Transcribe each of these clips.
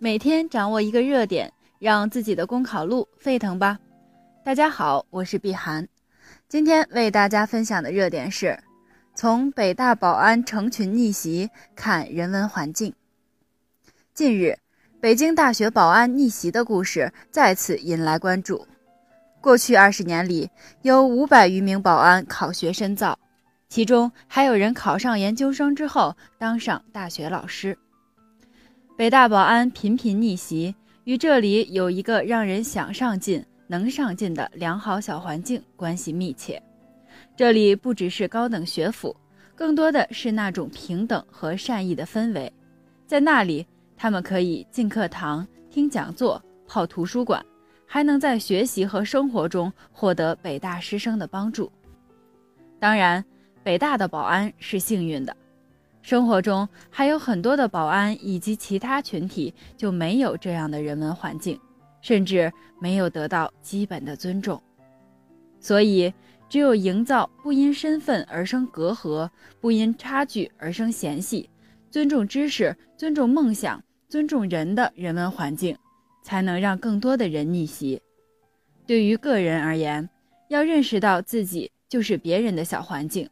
每天掌握一个热点，让自己的公考路沸腾吧！大家好，我是碧涵，今天为大家分享的热点是：从北大保安成群逆袭看人文环境。近日，北京大学保安逆袭的故事再次引来关注。过去二十年里，有五百余名保安考学深造。其中还有人考上研究生之后当上大学老师。北大保安频频逆袭，与这里有一个让人想上进、能上进的良好小环境关系密切。这里不只是高等学府，更多的是那种平等和善意的氛围。在那里，他们可以进课堂、听讲座、泡图书馆，还能在学习和生活中获得北大师生的帮助。当然。北大的保安是幸运的，生活中还有很多的保安以及其他群体就没有这样的人文环境，甚至没有得到基本的尊重。所以，只有营造不因身份而生隔阂、不因差距而生嫌隙、尊重知识、尊重梦想、尊重人的人文环境，才能让更多的人逆袭。对于个人而言，要认识到自己就是别人的小环境。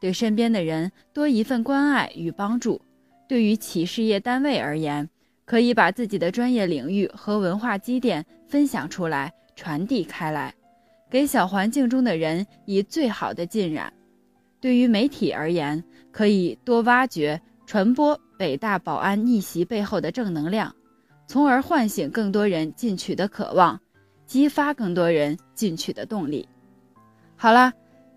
对身边的人多一份关爱与帮助，对于企事业单位而言，可以把自己的专业领域和文化积淀分享出来，传递开来，给小环境中的人以最好的浸染。对于媒体而言，可以多挖掘、传播北大保安逆袭背后的正能量，从而唤醒更多人进取的渴望，激发更多人进取的动力。好了。